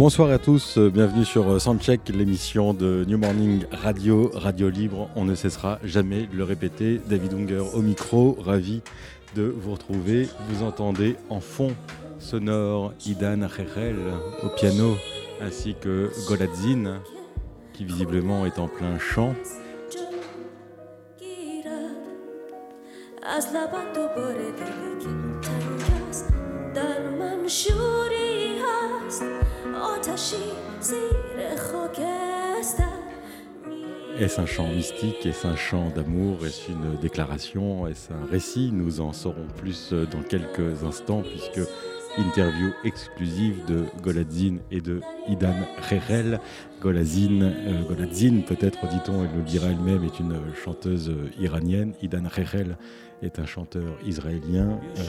Bonsoir à tous, euh, bienvenue sur euh, Soundcheck, l'émission de New Morning Radio, Radio Libre. On ne cessera jamais de le répéter. David Unger au micro, ravi de vous retrouver. Vous entendez en fond sonore Idan Rerel au piano, ainsi que Goladzin, qui visiblement est en plein chant. Est-ce un chant mystique? Est-ce un chant d'amour? Est-ce une déclaration? Est-ce un récit? Nous en saurons plus euh, dans quelques instants puisque interview exclusive de Goladzin et de Idan Rerel. Goladzin, euh, peut-être dit-on, elle le dira elle-même, est une chanteuse iranienne. Idan Rerel est un chanteur israélien. Euh,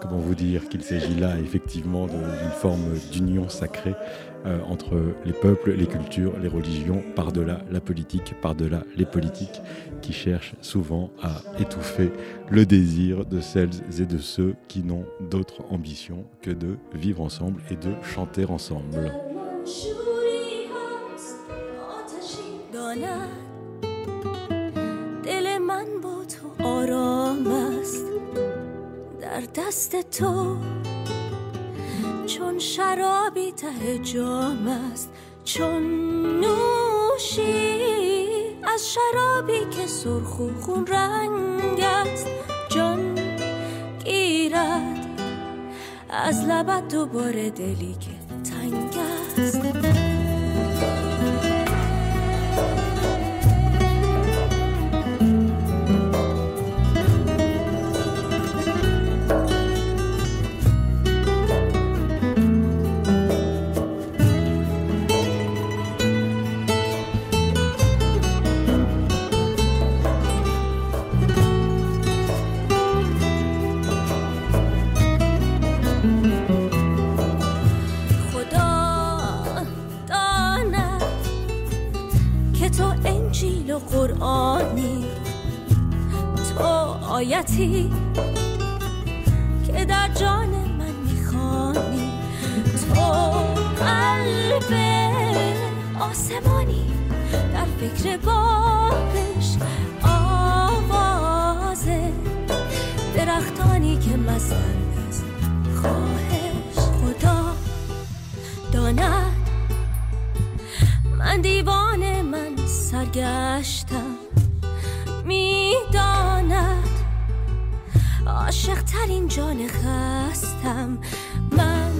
comment vous dire qu'il s'agit là effectivement d'une forme d'union sacrée euh, entre les peuples, les cultures, les religions, par-delà la politique, par-delà les politiques qui cherchent souvent à étouffer le désir de celles et de ceux qui n'ont d'autre ambition que de vivre ensemble et de chanter ensemble. چون شرابی ته جام است چون نوشی از شرابی که سرخ و خون رنگ است. جان گیرد از لبت دوباره دلی که تنگ است. آیتی که در جان من می‌خوانی. تو قلب آسمانی. در فکر بارش آواز درختانی که مستند از خواهش خدا. داند من دیوان من سرگشتم می‌داند عاشق ترین جان خستم. من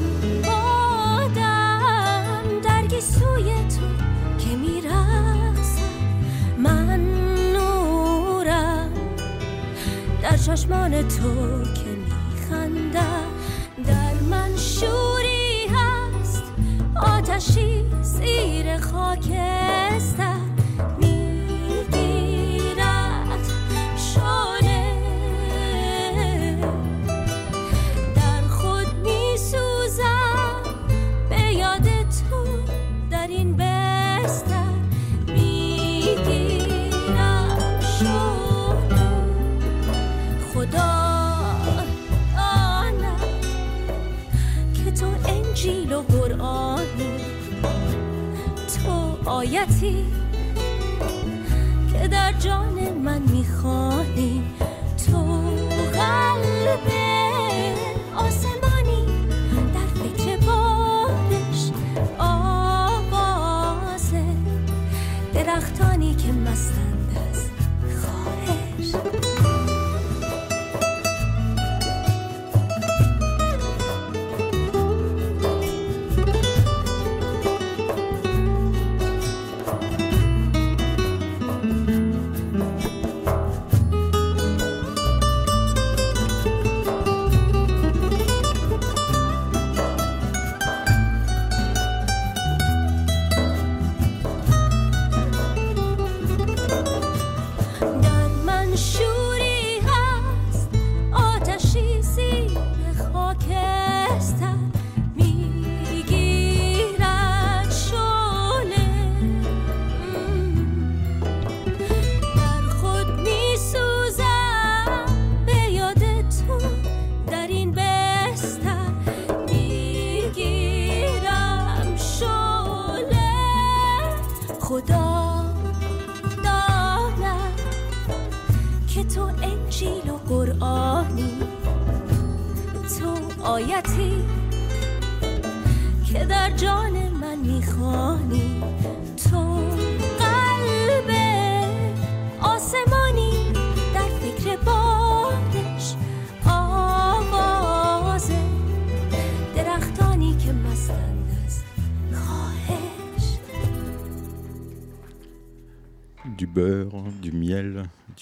بادم درگی سوی تو که می‌رسم. من نورم در چشمان تو که میخندم. در من شوری هست آتشی زیر خاکستر. آیتی که در جان من می‌خوانی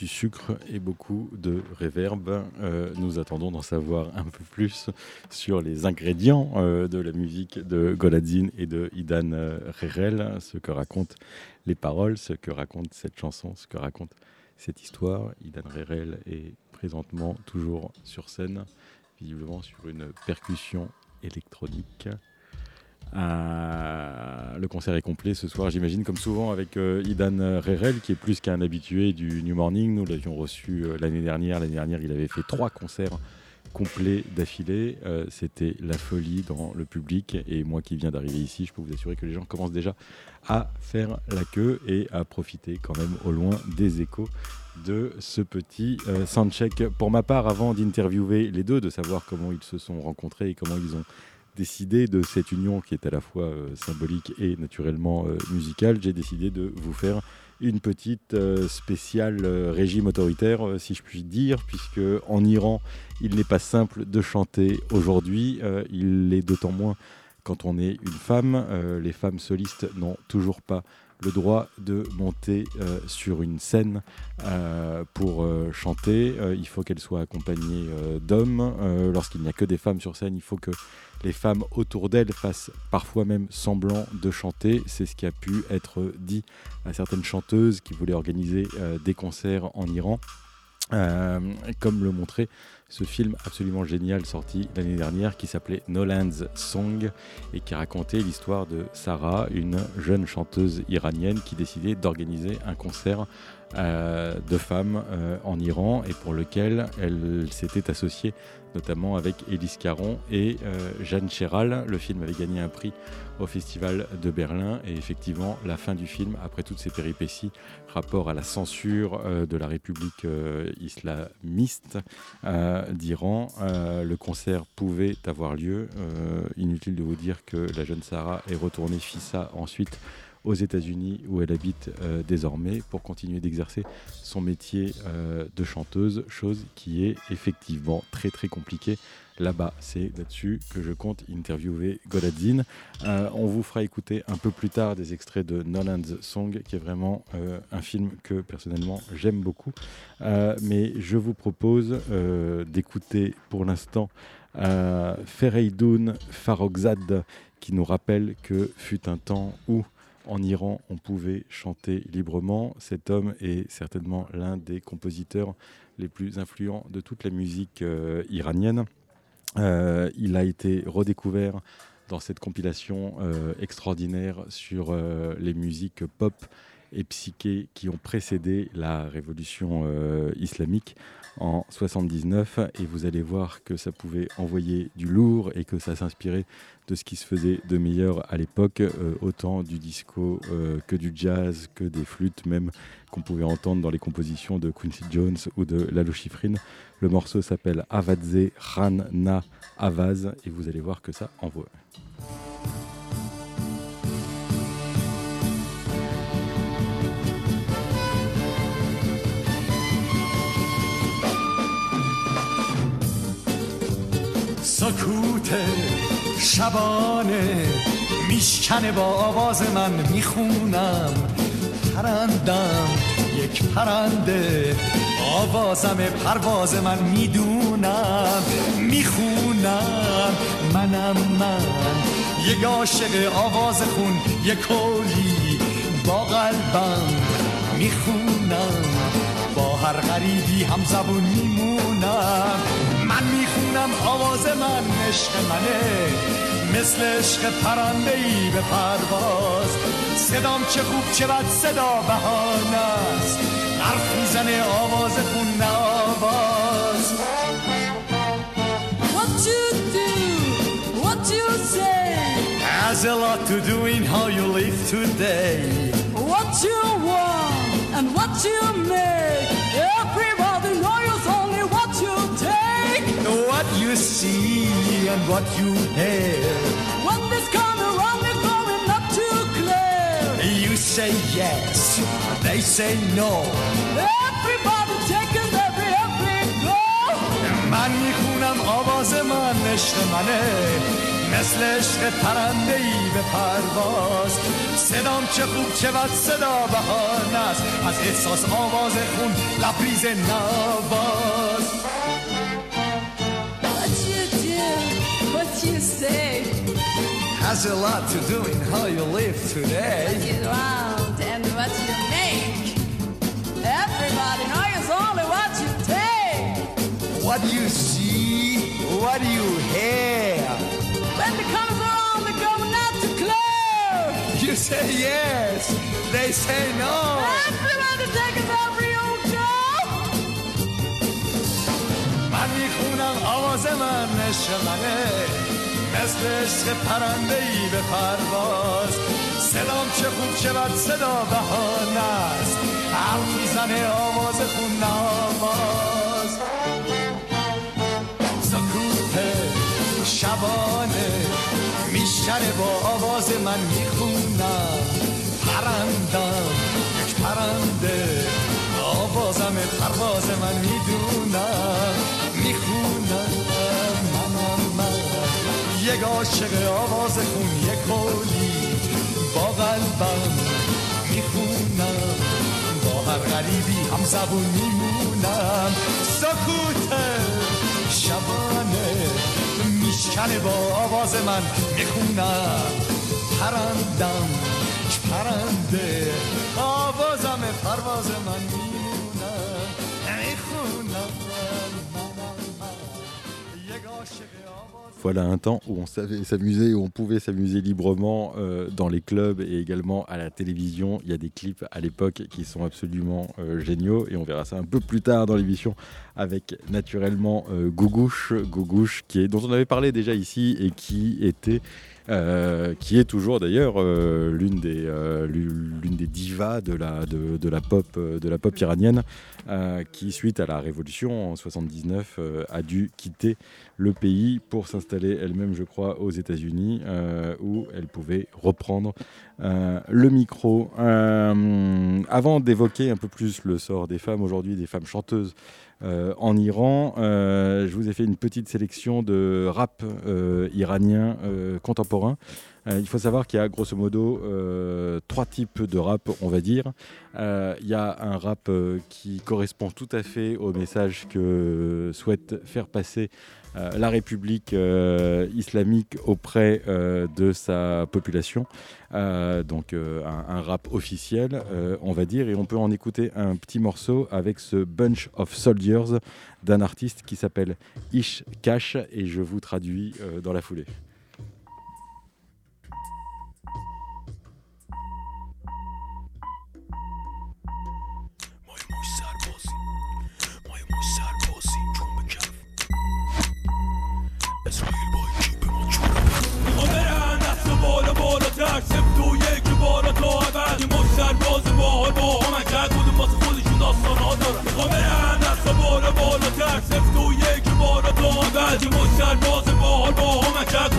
du sucre et beaucoup de réverb. Euh, nous attendons d'en savoir un peu plus sur les ingrédients euh, de la musique de Goladzine et de Idan euh, Rerel, ce que racontent les paroles, ce que raconte cette chanson, ce que raconte cette histoire. Idan Rerel est présentement toujours sur scène, visiblement sur une percussion électronique. Euh, le concert est complet ce soir, j'imagine, comme souvent avec euh, Idan Rerel, qui est plus qu'un habitué du New Morning. Nous l'avions reçu euh, l'année dernière. L'année dernière, il avait fait trois concerts complets d'affilée. C'était la folie dans le public. Et moi qui viens d'arriver ici, je peux vous assurer que les gens commencent déjà à faire la queue et à profiter quand même au loin des échos de ce petit soundcheck. Pour ma part, avant d'interviewer les deux, de savoir comment ils se sont rencontrés et comment ils ont décidé de cette union qui est à la fois euh, symbolique et naturellement euh, musicale, j'ai décidé de vous faire une petite euh, spéciale régime autoritaire, si je puis dire, puisque en Iran, il n'est pas simple de chanter aujourd'hui. Il l'est d'autant moins quand on est une femme. Les femmes solistes n'ont toujours pas le droit de monter sur une scène pour chanter. Il faut qu'elles soient accompagnées euh, d'hommes. Lorsqu'il n'y a que des femmes sur scène, il faut que les femmes autour d'elles fassent parfois même semblant de chanter. C'est ce qui a pu être dit à certaines chanteuses qui voulaient organiser euh, des concerts en Iran. Euh, comme le montrait ce film absolument génial sorti l'année dernière qui s'appelait Noland's Song et qui racontait l'histoire de Sarah, une jeune chanteuse iranienne qui décidait d'organiser un concert euh, de femmes en Iran et pour lequel elle s'était associée notamment avec Élise Caron et euh, Jeanne Chéral. Le film avait gagné un prix au Festival de Berlin et effectivement la fin du film, après toutes ces péripéties, rapport à la censure euh, de la République euh, islamiste d'Iran, le concert pouvait avoir lieu. Inutile de vous dire que la jeune Sarah est retournée FISA ensuite aux États-Unis où elle habite euh, désormais pour continuer d'exercer son métier euh, de chanteuse, chose qui est effectivement très très compliquée là-bas. C'est là-dessus que je compte interviewer Goladzine. Euh, on vous fera écouter un peu plus tard des extraits de Nolan's Song, qui est vraiment euh, un film que personnellement j'aime beaucoup. Mais je vous propose d'écouter pour l'instant euh, Fereidoun Farrokhzad, qui nous rappelle que fut un temps où en Iran, on pouvait chanter librement. Cet homme est certainement l'un des compositeurs les plus influents de toute la musique euh, iranienne. Euh, il a été redécouvert dans cette compilation euh, extraordinaire sur les musiques pop et psyché qui ont précédé la révolution euh, islamique en 79 et vous allez voir que ça pouvait envoyer du lourd et que ça s'inspirait de ce qui se faisait de meilleur à l'époque, euh, autant du disco euh, que du jazz, que des flûtes même qu'on pouvait entendre dans les compositions de Quincy Jones ou de Lalo Schifrin. Le morceau s'appelle Avadze Khan Na Avaz et vous allez voir que ça envoie. سکوت شبانه میشکنه با آواز من می‌خونم. پرندم یک پرنده آوازم پرواز من می‌دونم. می‌خونم منم من. یک عاشق آواز خون یک کلی با قلبم می‌خونم. با هر غریبی هم زبون میمونم. من می‌خونم آواز من عشق منه. مثل عشق پرنده ای به پرواز. صدام چه خوب چه بد صدا بهانه است حرف می‌زنه آواز خون نه آواز. What you do, what you say, Has a lot to do in how you live today. What what you make. You see and what you hear. When this come around, they're going not too clear. You say yes, they say no. Everybody taking every, every go. من می‌خونم آواز من عشق منه مثل عشق پرنده ای به پرواز صدام چه خوب چه بد صدا بهانه است از احساس آواز خون لبریز نواز Has a lot to do in how you live today what you want and what you make. Everybody knows only what you take. What you see, what you hear When the comes around, they're going not too clear. You say yes, they say no Everybody taking every old go. من میخونم آواز من عشق منه مثل عشق پرنده ای به پرواز. صدام چه خوب چه بد صدا بهانه است حرف می‌زنه آواز خون نواز سکوت شبانه میشنه با آواز من می‌خونم. پرندم یک پرنده آوازم پرواز من می‌دونم. عاشق آواز خون یک کلی با قلبم می‌خونم. با هر غریبی هم زبون میمونم. سکوت شبانه میشکنه با آواز من می‌خونم. پرندم پرنده آوازم پرواز من میمونم Voilà un temps où on savait s'amuser, où on pouvait s'amuser librement euh, dans les clubs et également à la télévision. Il y a des clips à l'époque qui sont absolument euh, géniaux et on verra ça un peu plus tard dans l'émission avec naturellement euh, Gougouche, Gougouche qui est, dont on avait parlé déjà ici et qui était euh, qui est toujours d'ailleurs euh, l'une des, euh, l'une des divas de la, de, de la, pop, de la pop iranienne, qui, suite à la révolution en 79, euh, a dû quitter le pays pour s'installer elle-même, je crois, aux États-Unis, où elle pouvait reprendre le micro. Avant d'évoquer un peu plus le sort des femmes aujourd'hui, des femmes chanteuses euh, en Iran, euh, je vous ai fait une petite sélection de rap euh, iranien contemporain. Il faut savoir qu'il y a grosso modo trois types de rap, on va dire. Il y a un rap qui correspond tout à fait au message que souhaite faire passer la République euh, islamique auprès euh, de sa population. Euh, donc euh, un, rap officiel, euh, on va dire, et on peut en écouter un petit morceau avec ce Bunch of Soldiers d'un artiste qui s'appelle Ish Kash, et je vous traduis euh, dans la foulée. بالاتر سفت و یک بالا تا ابد یه مش سرباز باحال با هم کرد کدوم واسه خودشون داستان ها دارن می‌خوام برن دست بالا بالاتر سفت یک بالا تا ابد یه مش سرباز باحال با هم کرد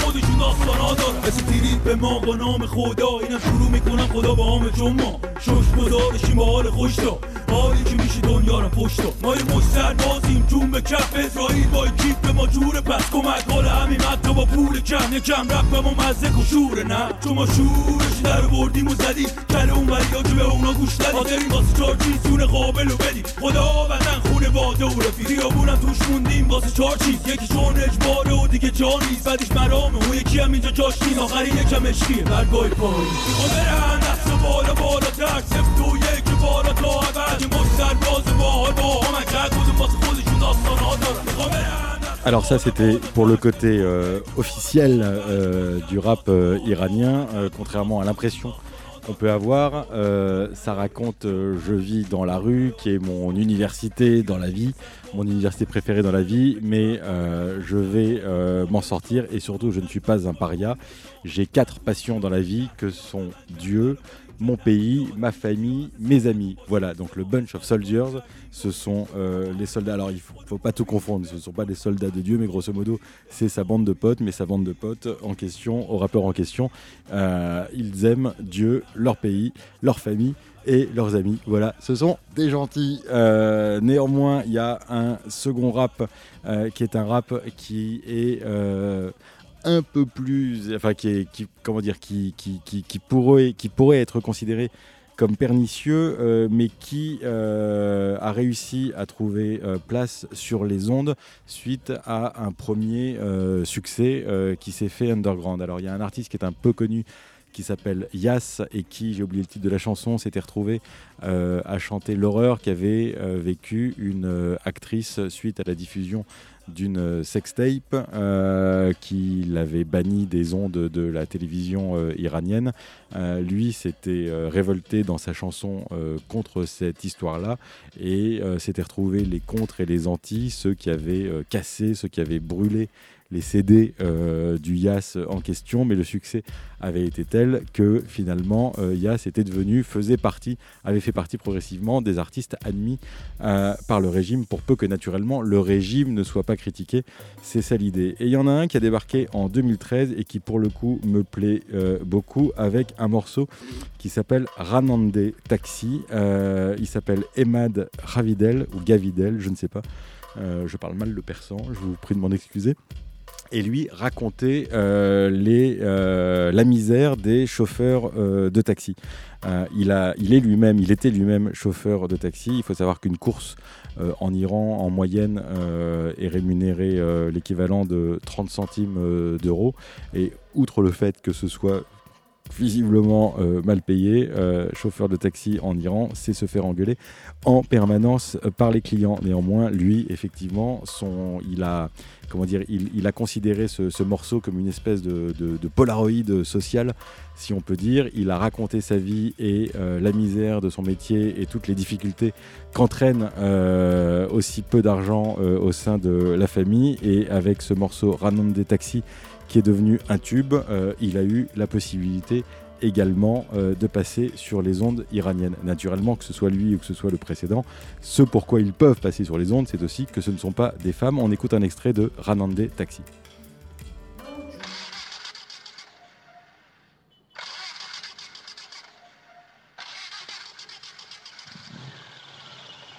خودشون داستان ها دارن مثل تیرید به ما با نام خدا. اینم شروع می‌کنم خدا با چون ما شش گذارشیم با حال خوش تا حالی که میشه دنیا رو پشت. ما یه مش سربازیم جون به کف اسرائیل. با کیف به ما جوره پس کمک. حال همین حتی با پول کم. یکم رپ به ما مزه و شوره نه. چون ما شورش در بردیم و زدیم. کل اون وریا که به اونا گوش ندیم حاضرین واسه چار چیز سون قابل و بدیم. خدا وطن خونه باده و رفیق خیابونم توش موندیم. واسه چار چیز یکی چون اجباره و دیگه جا نیست بعدش مرامه اون یکی هم اینجا جاش نیست آخری یکم عشقیه برگاه پای میخوام برن دست بالا بالا تر سفت و یک بالا تا ابد یه مش سرباز باحال با هم کرد کدوم واسه خودشون داستان ها دارن میخوام برن Alors ça c'était pour le côté euh, officiel euh, du rap euh, iranien, euh, contrairement à l'impression qu'on peut avoir. euh, ça raconte euh, je vis dans la rue, qui est mon université dans la vie, mon université préférée dans la vie, mais euh, je vais m'en sortir et surtout je ne suis pas un paria. J'ai quatre passions dans la vie que sont Dieu, mon pays, ma famille, mes amis. Voilà, donc le Bunch of Soldiers, ce sont euh, les soldats. Alors il faut, faut pas tout confondre, ce ne sont pas des soldats de Dieu, mais grosso modo, c'est sa bande de potes, mais sa bande de potes en question, au rappeur en question, euh, ils aiment Dieu, leur pays, leur famille et leurs amis. Voilà, ce sont des gentils. Euh, néanmoins, il y a un second rap qui est un rap qui est un peu plus, enfin qui comment dire, qui, pourrait, être considéré comme pernicieux, euh, mais qui euh, a réussi à trouver euh, place sur les ondes suite à un premier succès qui s'est fait underground. Alors il y a un artiste qui est un peu connu qui s'appelle Yas et qui, j'ai oublié le titre de la chanson, s'était retrouvé à chanter l'horreur qu'avait vécu une actrice suite à la diffusion d'une sextape euh, qui l'avait banni des ondes de la télévision euh, iranienne. Euh, lui s'était révolté dans sa chanson contre cette histoire-là et s'était retrouvé les contre et les anti, ceux qui avaient cassé, ceux qui avaient brûlé les CD euh, du Yas en question, mais le succès avait été tel que finalement euh, Yas était devenu, faisait partie, avait fait partie progressivement des artistes admis euh, par le régime, pour peu que naturellement le régime ne soit pas critiqué. C'est ça l'idée. Et il y en a un qui a débarqué en 2013 et qui pour le coup me plaît euh, beaucoup avec un morceau qui s'appelle Ranande Taxi. Il s'appelle Emad Ravidel ou Gavidel, je ne sais pas. Je parle mal le persan, je vous prie de m'en excuser et lui racontait euh, les, euh, la misère des chauffeurs euh, de taxi. Il, a, il est lui-même, il était lui-même chauffeur de taxi. Il faut savoir qu'une course en Iran, en moyenne, est rémunérée l'équivalent de 30 centimes d'euros. Et outre le fait que ce soit visiblement euh, mal payé, euh, chauffeur de taxi en Iran, c'est se faire engueuler en permanence euh, par les clients. Néanmoins, lui, effectivement, il a comment dire, il, a considéré ce, ce morceau comme une espèce de, de, de polaroïde social, si on peut dire. Il a raconté sa vie et la misère de son métier et toutes les difficultés qu'entraîne aussi peu d'argent au sein de la famille. Et avec ce morceau Ranon des taxis, qui est devenu un tube, euh, il a eu la possibilité également euh, de passer sur les ondes iraniennes. Naturellement, que ce soit lui ou que ce soit le précédent, ce pourquoi ils peuvent passer sur les ondes, c'est aussi que ce ne sont pas des femmes. On écoute un extrait de Ranande Taxi.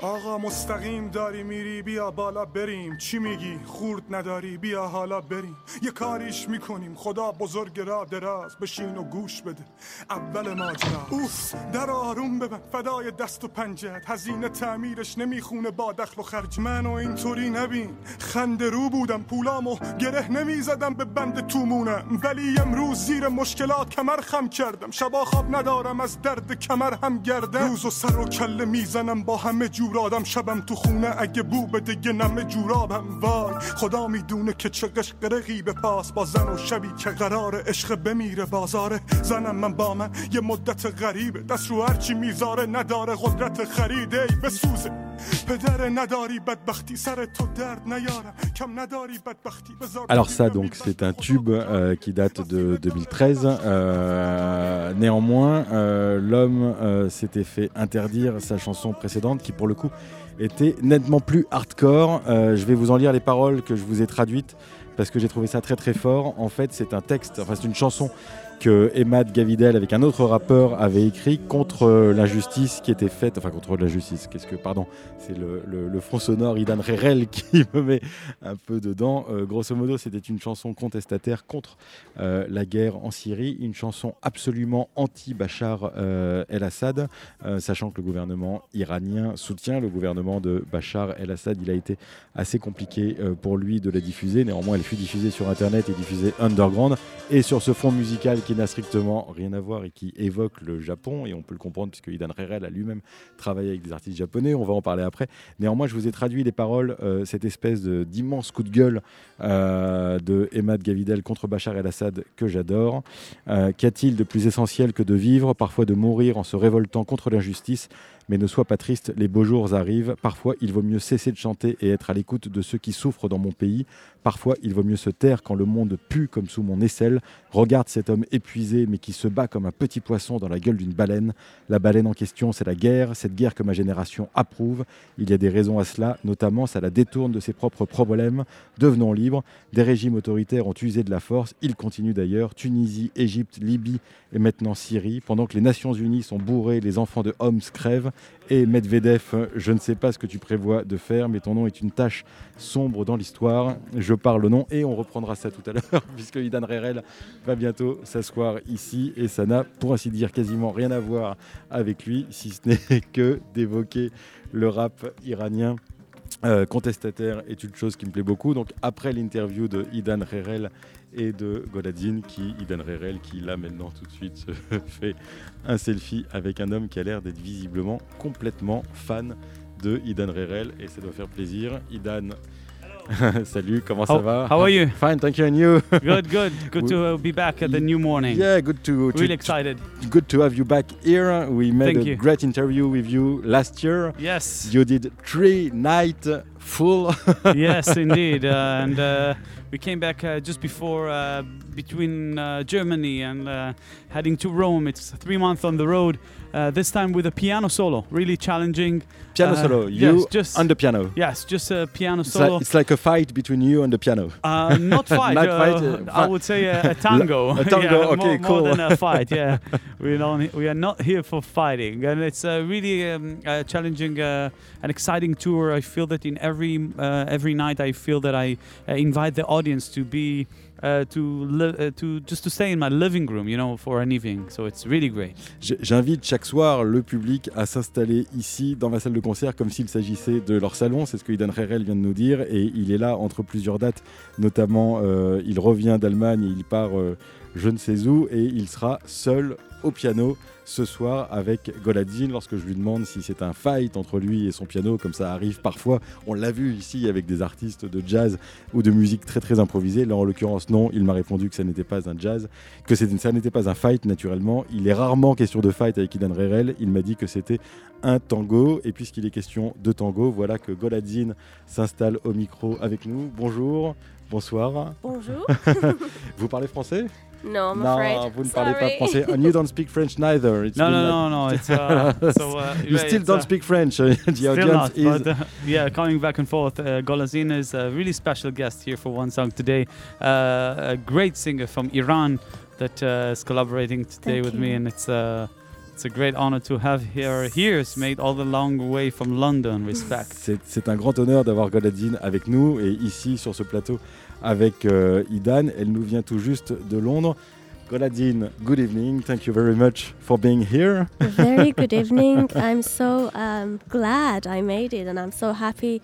آقا مستقیم داری میری بیا بالا بریم. چی میگی؟ خورد نداری بیا حالا بریم. یه کاریش می‌کنیم. خدا بزرگ را دراز بشین و گوش بده. اول ماجرا. اوف در آروم ببن فدای دست و پنجت هزینه تعمیرش نمی‌خونه با دخل و خرج. منو اینطوری نبین. خنده رو بودم پولامو گره نمی‌زدم به بند تومونم. ولی امروز زیر مشکلات کمر خم کردم. شبا خواب ندارم از درد کمر هم گردم. روز و سر و کله می‌زنم با همه جور آدم شبم تو خونه اگه بو بده یه نمه جورابم وای. خدا می‌دونه که چه قشقرقی به پاس. با زن و شبی که قرار عشق بمیره بازاره. زنم من با من یه مدت غریبه. دست رو هرچی می‌ذاره نداره قدرت خریده ای بسوزه. Alors ça donc c'est un tube euh, qui date de 2013. Euh, néanmoins, euh, l'homme s'était fait interdire sa chanson précédente qui pour le coup était nettement plus hardcore. je vais vous en lire les paroles que je vous ai traduites parce que j'ai trouvé ça très très fort. En fait c'est un texte, enfin c'est une chanson que Emad Gavidel avec un autre rappeur avait écrit contre euh, l'injustice qui était faite, enfin contre l'injustice, qu'est-ce que, pardon, c'est le, le, fond sonore Idan Rerel qui me met un peu dedans. Euh, grosso modo, c'était une chanson contestataire contre euh, la guerre en Syrie, une chanson absolument anti-Bachar el-Assad, sachant que le gouvernement iranien soutient le gouvernement de Bachar el-Assad. Il a été assez compliqué pour lui de la diffuser, néanmoins elle fut diffusée sur Internet et diffusée underground, et sur ce fond musical qui n'a strictement rien à voir et qui évoque le Japon, et on peut le comprendre puisque Idan Rerel a lui-même travaillé avec des artistes japonais, on va en parler après. Néanmoins, je vous ai traduit les paroles, euh, cette espèce d'immense coup de gueule euh, de Emad Gavidel contre Bachar el-Assad que j'adore. Euh, Qu'a-t-il de plus essentiel que de vivre, parfois de mourir en se révoltant contre l'injustice? Mais ne sois pas triste, les beaux jours arrivent. Parfois, il vaut mieux cesser de chanter et être à l'écoute de ceux qui souffrent dans mon pays. Parfois, il vaut mieux se taire quand le monde pue comme sous mon aisselle. Regarde cet homme épuisé, mais qui se bat comme un petit poisson dans la gueule d'une baleine. La baleine en question, c'est la guerre, cette guerre que ma génération approuve. Il y a des raisons à cela, notamment ça la détourne de ses propres problèmes. Devenons libres. Des régimes autoritaires ont usé de la force. Ils continuent d'ailleurs. Tunisie, Égypte, Libye et maintenant Syrie. Pendant que les Nations Unies sont bourrées, les enfants de Homs crèvent. Et Medvedev, je ne sais pas ce que tu prévois de faire, mais ton nom est une tâche sombre dans l'histoire. Je parle au nom et on reprendra ça tout à l'heure, puisque Idan Rerel va bientôt s'asseoir ici et ça n'a, pour ainsi dire, quasiment rien à voir avec lui, si ce n'est que d'évoquer le rap iranien. Euh, contestataire est une chose qui me plaît beaucoup. Donc après l'interview de Idan Rerel et de Goladzine, qui Idan Rerel, qui là maintenant tout de suite fait un selfie avec un homme qui a l'air d'être visiblement complètement fan de Idan Rerel et ça doit faire plaisir. Idan, salut, comment ça How, va? how are you? Fine, thank you, and you? Good, good. Good to uh, be back at the new morning. Yeah, good to, to Really excited. good to have you back here. We made Thank a you. great interview with you last year. Yes, You did three night full. yes, indeed. Uh, and uh, we came back uh, just before uh, between uh, Germany and uh, heading to Rome. It's three months on the road. Uh, this time with a piano solo, really challenging. piano Uh, solo. yes, You just- on the piano. Yes, just a piano It's like, solo. it's like a fight between you and the piano. Uh, not fight. Not uh, fight, uh, I would say a, a tango. A tango, Yeah, okay, more, cool. More than a fight. Yeah, we don't. We are not here for fighting, and it's a really um, challenging uh, and exciting tour. I feel that in every uh, every night, I feel that I uh, invite the audience to be. Uh, to uh, to just to stay in my living room, you know, for an evening. So it's really great. J'invite chaque soir le public à s'installer ici dans ma salle de concert comme s'il s'agissait de leur salon. C'est ce que Idan Rerel vient de nous dire. Et il est là entre plusieurs dates. Notamment, euh, il revient d'Allemagne il part euh, je ne sais où. Et il sera seul au piano ce soir avec Goladzine lorsque je lui demande si c'est un fight entre lui et son piano, comme ça arrive parfois. On l'a vu ici avec des artistes de jazz ou de musique très très improvisée. Là, en l'occurrence, non. Il m'a répondu que ça n'était pas un jazz, que ça n'était pas un fight naturellement. Il est rarement question de fight avec Idan Rerel. Il m'a dit que c'était un tango. Et puisqu'il est question de tango, voilà que Goladzine s'installe au micro avec nous. Bonjour. Bonsoir. Bonjour. Vous parlez français? No, I'm Non, afraid. vous ne parlez pas français. And you don't speak French neither. It's No, no, no, no. It's uh, so. Uh, You still don't uh, speak French. the Still audience not, is. but uh, yeah, coming back and forth. Uh, Golazin is a really special guest here for one song today. Uh, a great singer from Iran that uh, is collaborating today Thank with me, and it's uh, it's a great honor to have her here. It's made all the long way from London. Respect. C'est un grand honneur d'avoir Goladzine avec nous et ici sur ce plateau avec euh, Idan. Elle nous vient tout juste de Londres. Goladzine, good evening. Thank you very much for being here. Very good evening. I'm so um, glad I made it, and I'm so happy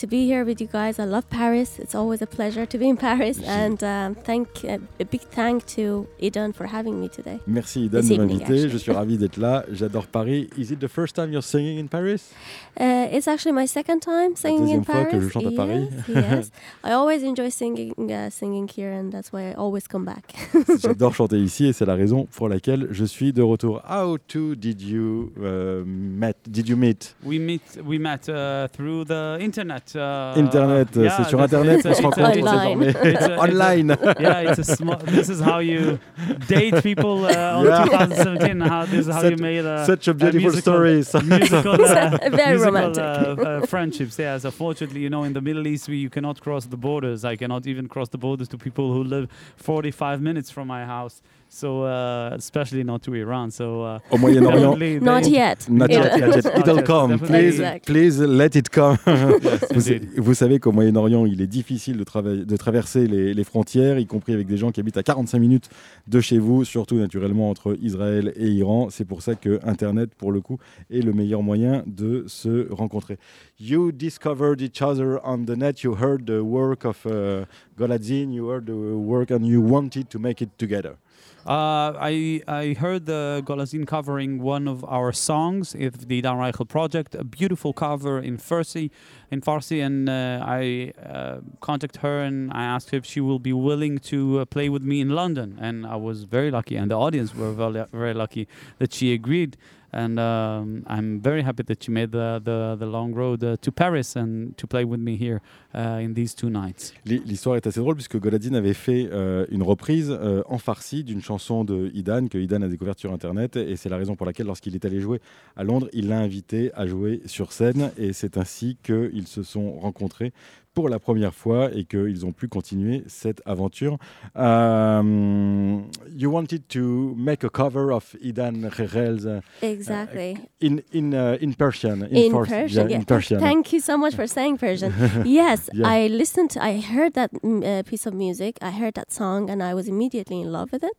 to be here with you guys. I love Paris. It's always a pleasure to be in Paris, and um, thank uh, a big thank to Idan for having me today. Merci Idan de m'inviter. Je suis ravi d'être là. J'adore Paris. Is it the first time you're singing in Paris? Uh, it's actually my second time singing in deuxième fois Paris. que je chante à Paris. Yes, yes. I always enjoy singing, uh, singing here, and that's why I always come back. J'adore chanter ici et c'est la raison pour laquelle je suis de retour. How to did you uh, met? Did you meet? We meet. We met uh, through the internet. Uh, Internet, yeah, c'est sur Internet it's qu'on se rencontre Online. désormais. It's a- it's a- Online. yeah, it's a small. This is how you date people uh, on Yeah. 2017. How this is how Such- you made a Such a beautiful musical- story. musical, uh, Very musical romantic. uh, uh, friendships. Yes, unfortunately, you know, in the Middle East, we, you cannot cross the borders. I cannot even cross the borders to people who live 45 minutes from my house. So, uh, especially not to Iran. So, uh, Au Moyen-Orient. Not yet. Not It- yet, yet. It'll yet, come. definitely. Please, Exactly. please let it come. Yes, Vous, vous savez qu'au Moyen-Orient, il est difficile de, trava- de traverser les, les frontières, y compris avec des gens qui habitent à 45 minutes de chez vous, surtout naturellement entre Israël et Iran. C'est pour ça que Internet, pour le coup, est le meilleur moyen de se rencontrer. You discovered each other on the net. You heard the work of uh, Goladzin. You heard the work, and you wanted to make it together. Uh, I I heard the Golazin covering one of our songs, if the Dan Reichel project, a beautiful cover in Farsi, in Farsi, and uh, I uh, contacted her and I asked her if she will be willing to uh, play with me in London, and I was very lucky, and the audience were very, very lucky that she agreed. And um, I'm very happy that you made the the, the long road uh, to Paris and to play with me here uh, in these two nights. L'hi- L'histoire est assez drôle puisque Goladin avait fait euh, une reprise euh, en farsi d'une chanson de Idan que Idan a découverte sur internet et c'est la raison pour laquelle lorsqu'il est allé jouer à Londres, il l'a invité à jouer sur scène et c'est ainsi qu'ils se sont rencontrés pour la première fois et qu'ils ont pu continuer cette aventure. Um, you wanted to make a cover of Idan Rerel's uh, Exactly. in in uh, in Persian in Persian. yeah, yeah. in Persian. Thank you so much for saying Persian. yes, Yeah. I listened. I heard that mm, uh, piece of music. I heard that song, and I was immediately in love with it.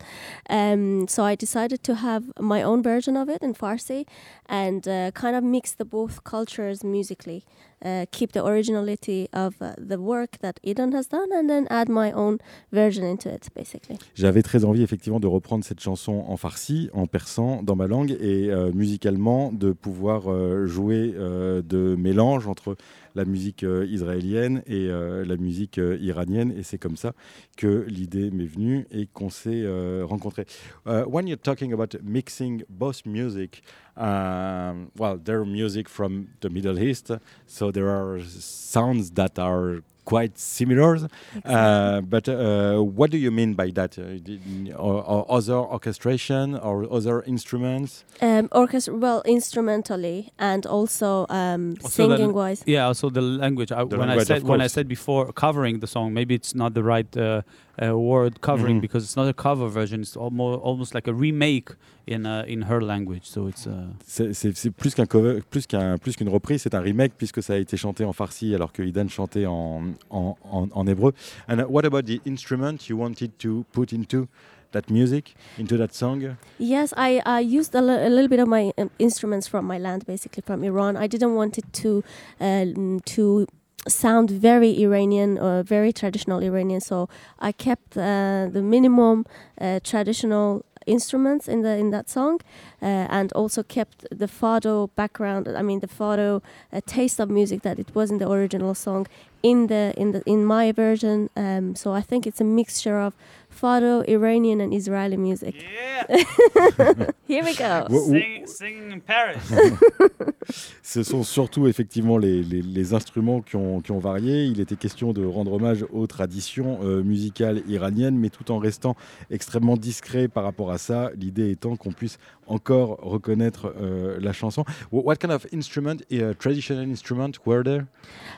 Um, so I decided to have my own version of it in Farsi, and uh, kind of mix the both cultures musically. Uh, keep the originality of uh, the work that Idan has done, and then add my own version into it, basically. J'avais très envie effectivement de reprendre cette chanson en farsi, en persan, dans ma langue et euh, musicalement de pouvoir euh, jouer euh, de mélange entre la musique euh, israélienne et euh, la musique euh, iranienne. Et c'est comme ça que l'idée m'est venue et qu'on s'est rencontrés. Uh, when you're talking about mixing both music, um, well, there are music from the Middle East, so there are sounds that are quite similar. Uh, but uh, what do you mean by that? Uh, did- or, or other orchestration or other instruments? Um, orchestra, well, instrumentally and also um, Also singing wise. Yeah, also the language. I, The when language, I said when I said before covering the song, maybe it's not the right uh, uh, word covering Mhm. because it's not a cover version. It's almost almost like a remake in uh, in her language. So it's uh, C'est plus qu'un cover, plus qu'un plus qu'une reprise, c'est un remake puisque ça a été chanté en farsi alors que Idan chantait en, en, en, en hébreu. And uh, what about the instrument you wanted to put into that music, into that song? Yes, I, I used a, a little bit of my um, instruments from my land, basically from Iran. I didn't want it to um, to sound very Iranian or very traditional Iranian, so I kept uh, the minimum uh, traditional instruments in the in that song, uh, and also kept the fado background. I mean, the fado uh, taste of music that it was in the original song in the in the in my version. Um, so I think it's a mixture of fado, Iranian, and Israeli music. yeah, Here we go. Sing, singing in Paris. Ce sont surtout effectivement les, les- les instruments qui ont, qui ont varié. Il était question de rendre hommage aux traditions euh, musicales iraniennes, mais tout en restant extrêmement discret par rapport à ça. L'idée étant qu'on puisse encore reconnaître euh, la chanson. Wh- What kind of instrument, uh, traditional instrument, were there?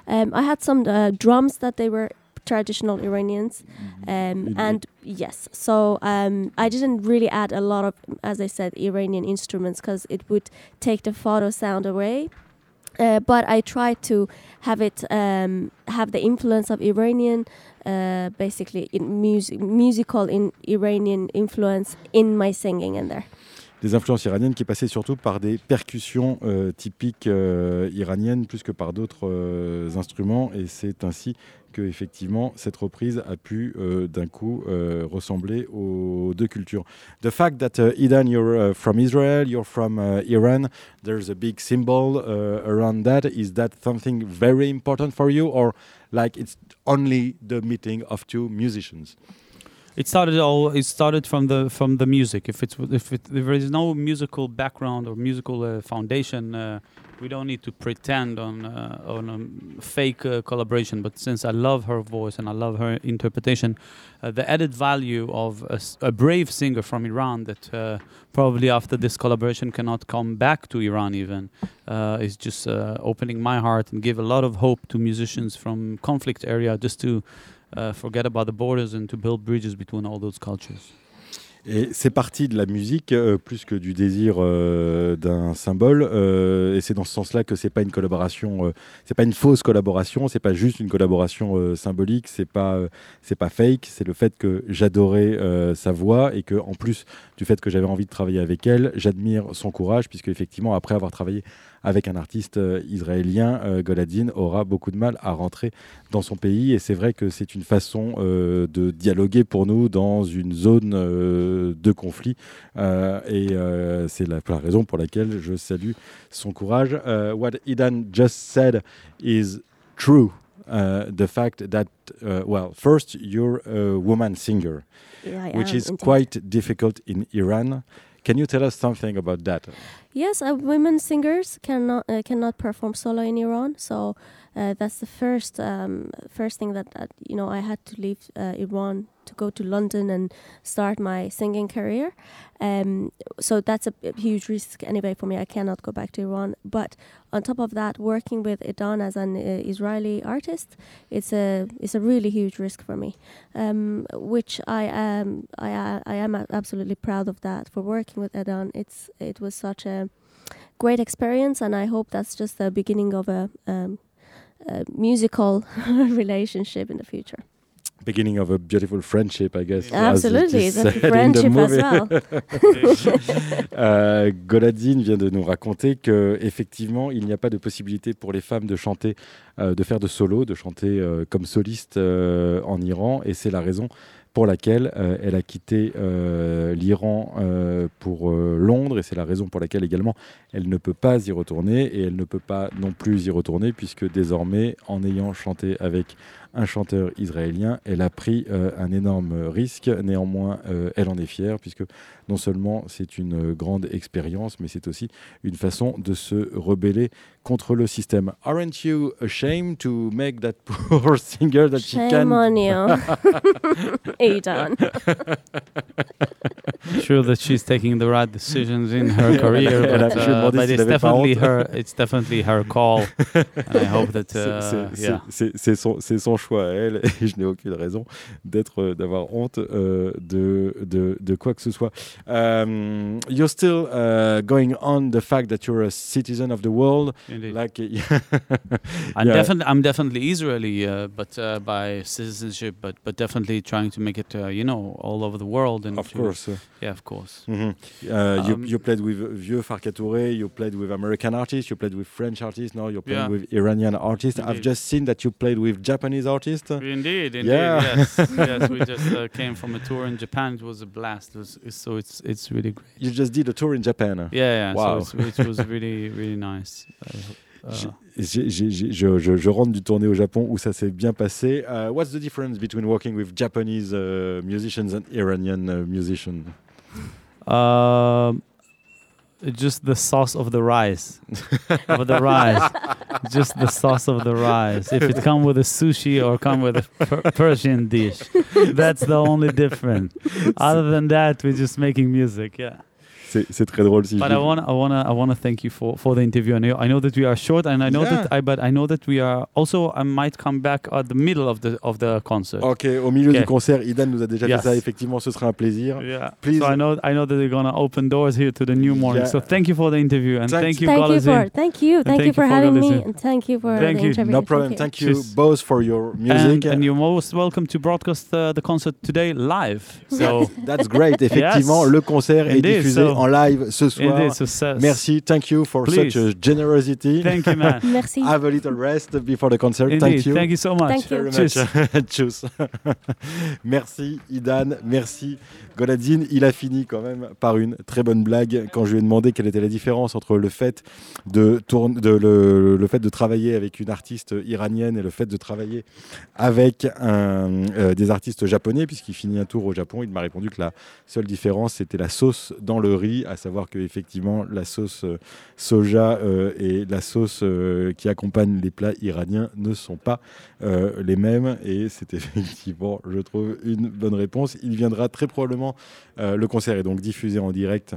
Um, I had some uh, drums that they were traditional Iranians, um, Mhm. and yes, so um, I didn't really add a lot of, as I said, Iranian instruments because it would take the photo sound away. Uh, but I tried to have it um, have the influence of Iranian, uh, basically in music, musical in Iranian influence in my singing in there. Des influences iraniennes qui passaient surtout par des percussions euh, typiques euh, iraniennes plus que par d'autres euh, instruments. Et c'est ainsi que effectivement cette reprise a pu euh, d'un coup ressembler aux deux cultures. The fact that Idan, you're uh, from Israel, you're from uh, Iran, there's a big symbol uh, around that. Is that something very important for you, or like it's only the meeting of two musicians? It started all. It started from the from the music. If it's if, it, if there is no musical background or musical uh, foundation, uh, we don't need to pretend on uh, on a fake uh, collaboration. But since I love her voice and I love her interpretation, uh, the added value of a brave singer from Iran that uh, probably after this collaboration cannot come back to Iran even is just opening my heart and give a lot of hope to musicians from conflict area just to forget about the borders and to build bridges between all those cultures. Et c'est parti de la musique euh, plus que du désir euh, d'un symbole. euh, et c'est dans ce sens-là que c'est pas une collaboration, c'est pas une fausse collaboration, c'est pas juste une collaboration symbolique, c'est pas c'est pas fake. C'est le fait que j'adorais sa voix et que en plus du fait que j'avais envie de travailler avec elle, j'admire son courage puisque effectivement après avoir travaillé avec un artiste euh, israélien, euh, Goladin aura beaucoup de mal à rentrer dans son pays. Et c'est vrai que c'est une façon euh, de dialoguer pour nous dans une zone de conflit. Et c'est la, la raison pour laquelle je salue son courage. What Idan just said is true. Uh, the fact that, uh, well, first, you're a woman singer, Yeah, which is indeed. quite difficult in Iran. Can you tell us something about that? Yes, uh, women singers cannot uh, cannot perform solo in Iran. So uh, that's the first um, first thing that, that you know I had to leave uh, Iran to go to London and start my singing career. Um, so that's a, a huge risk anyway for me. I cannot go back to Iran. But on top of that, working with Idan as an uh, Israeli artist, it's a it's a really huge risk for me, um, which I am I I am absolutely proud of that for working with Idan. It's it was such a great experience, and I hope that's just the beginning of a, um, a musical relationship in the future. Beginning of a beautiful friendship, I guess. as it Absolutely, is it's a said in the friendship as movie. well. Euh, Goladine vient de nous raconter que effectivement, il n'y a pas de possibilité pour les femmes de chanter, euh, de faire de solo, de chanter euh, comme soliste euh, en Iran, et c'est la raison pour laquelle euh, elle a quitté euh, l'Iran euh, pour Londres, et c'est la raison pour laquelle également elle ne peut pas y retourner, et elle ne peut pas non plus y retourner, puisque désormais, en ayant chanté avec un chanteur israélien, elle a pris un énorme risque. Néanmoins, elle en est fière, puisque non seulement c'est une grande expérience, mais c'est aussi une façon de se rebeller contre le système. Aren't you ashamed to make that poor singer that she Shame can on you, Idan. sure that she's taking the right decisions in her career, but, uh, but it's definitely her. It's definitely her call, and I hope that C'est- uh, c'est- c'est- yeah. c'est c'est son, c'est son choix à elle et je n'ai aucune raison d'être, euh, d'avoir honte euh, de, de, de quoi que ce soit. Um, you're still uh, going on the fact that you're a citizen of the world. Indeed. Like, I'm Yeah. definitely I'm definitely Israeli, uh, but uh, by citizenship, but but definitely trying to make it, uh, you know, all over the world. And of to- course. yeah, of course. Mhm. Uh, you, Um, you played with Vieux Farka Touré, you played with American artists, you played with French artists, now you're playing Yeah. with Iranian artists. I've just seen that you played with Japanese artists. Indeed, indeed, Yeah. yes, yes. We just uh, came from a tour in Japan. It was a blast. It was, so it's it's really great. You just did a tour in Japan. Yeah, yeah. Wow. So it was really really nice. I hope- J'ai- Uh, je, je- rentre du tournée au Japon où ça s'est bien passé. Uh, what's the difference between working with Japanese uh, musicians and Iranian uh, musicians? Um, just the sauce of the rice, of the rice, just the sauce of the rice. If it come with a sushi or come with a per- Persian dish, that's the only difference. Other than that, we're just making music. Yeah. C'est très drôle si But je I want, I want to, I want to thank you for, for the interview. I know, I know that we are short, and I know Yeah. that I, but I know that we are also. I might come back at the middle of the of the concert. Ok, au milieu Ok. du concert, Idan nous a déjà Yes. fait ça. Effectivement, ce sera un plaisir. Yeah. Please. So I know, I know that they're gonna open doors here to the new morning. Yeah. So thank you for the interview, and Thanks. thank you, Thank you for thank you, thank, you for having me, and thank you for Thank the you. interview. No problem. Thank you, Cheers. both for your music. And, and you're most welcome to broadcast uh, the concert today live. So That's great. Effectivement, le concert est Indeed, diffusé so- en live ce soir. Merci. Thank you for Please. such a generosity. Thank you, man. Merci. Have a little rest before the concert. Indeed, Thank you. thank you so much. Thank you. very Cheers. much. Tchuss. merci Idan, merci Goladine. Il a fini quand même par une très bonne blague quand je lui ai demandé quelle était la différence entre le fait de, travailler avec une artiste iranienne et le fait de travailler avec euh, des artistes japonais puisqu'il finit un tour au Japon. Il m'a répondu que la seule différence c'était la sauce dans le riz, à savoir que effectivement la sauce euh, soja euh, et la sauce qui accompagne les plats iraniens ne sont pas les mêmes et c'est effectivement, je trouve, une bonne réponse. Il viendra très probablement, euh, le concert est donc diffusé en direct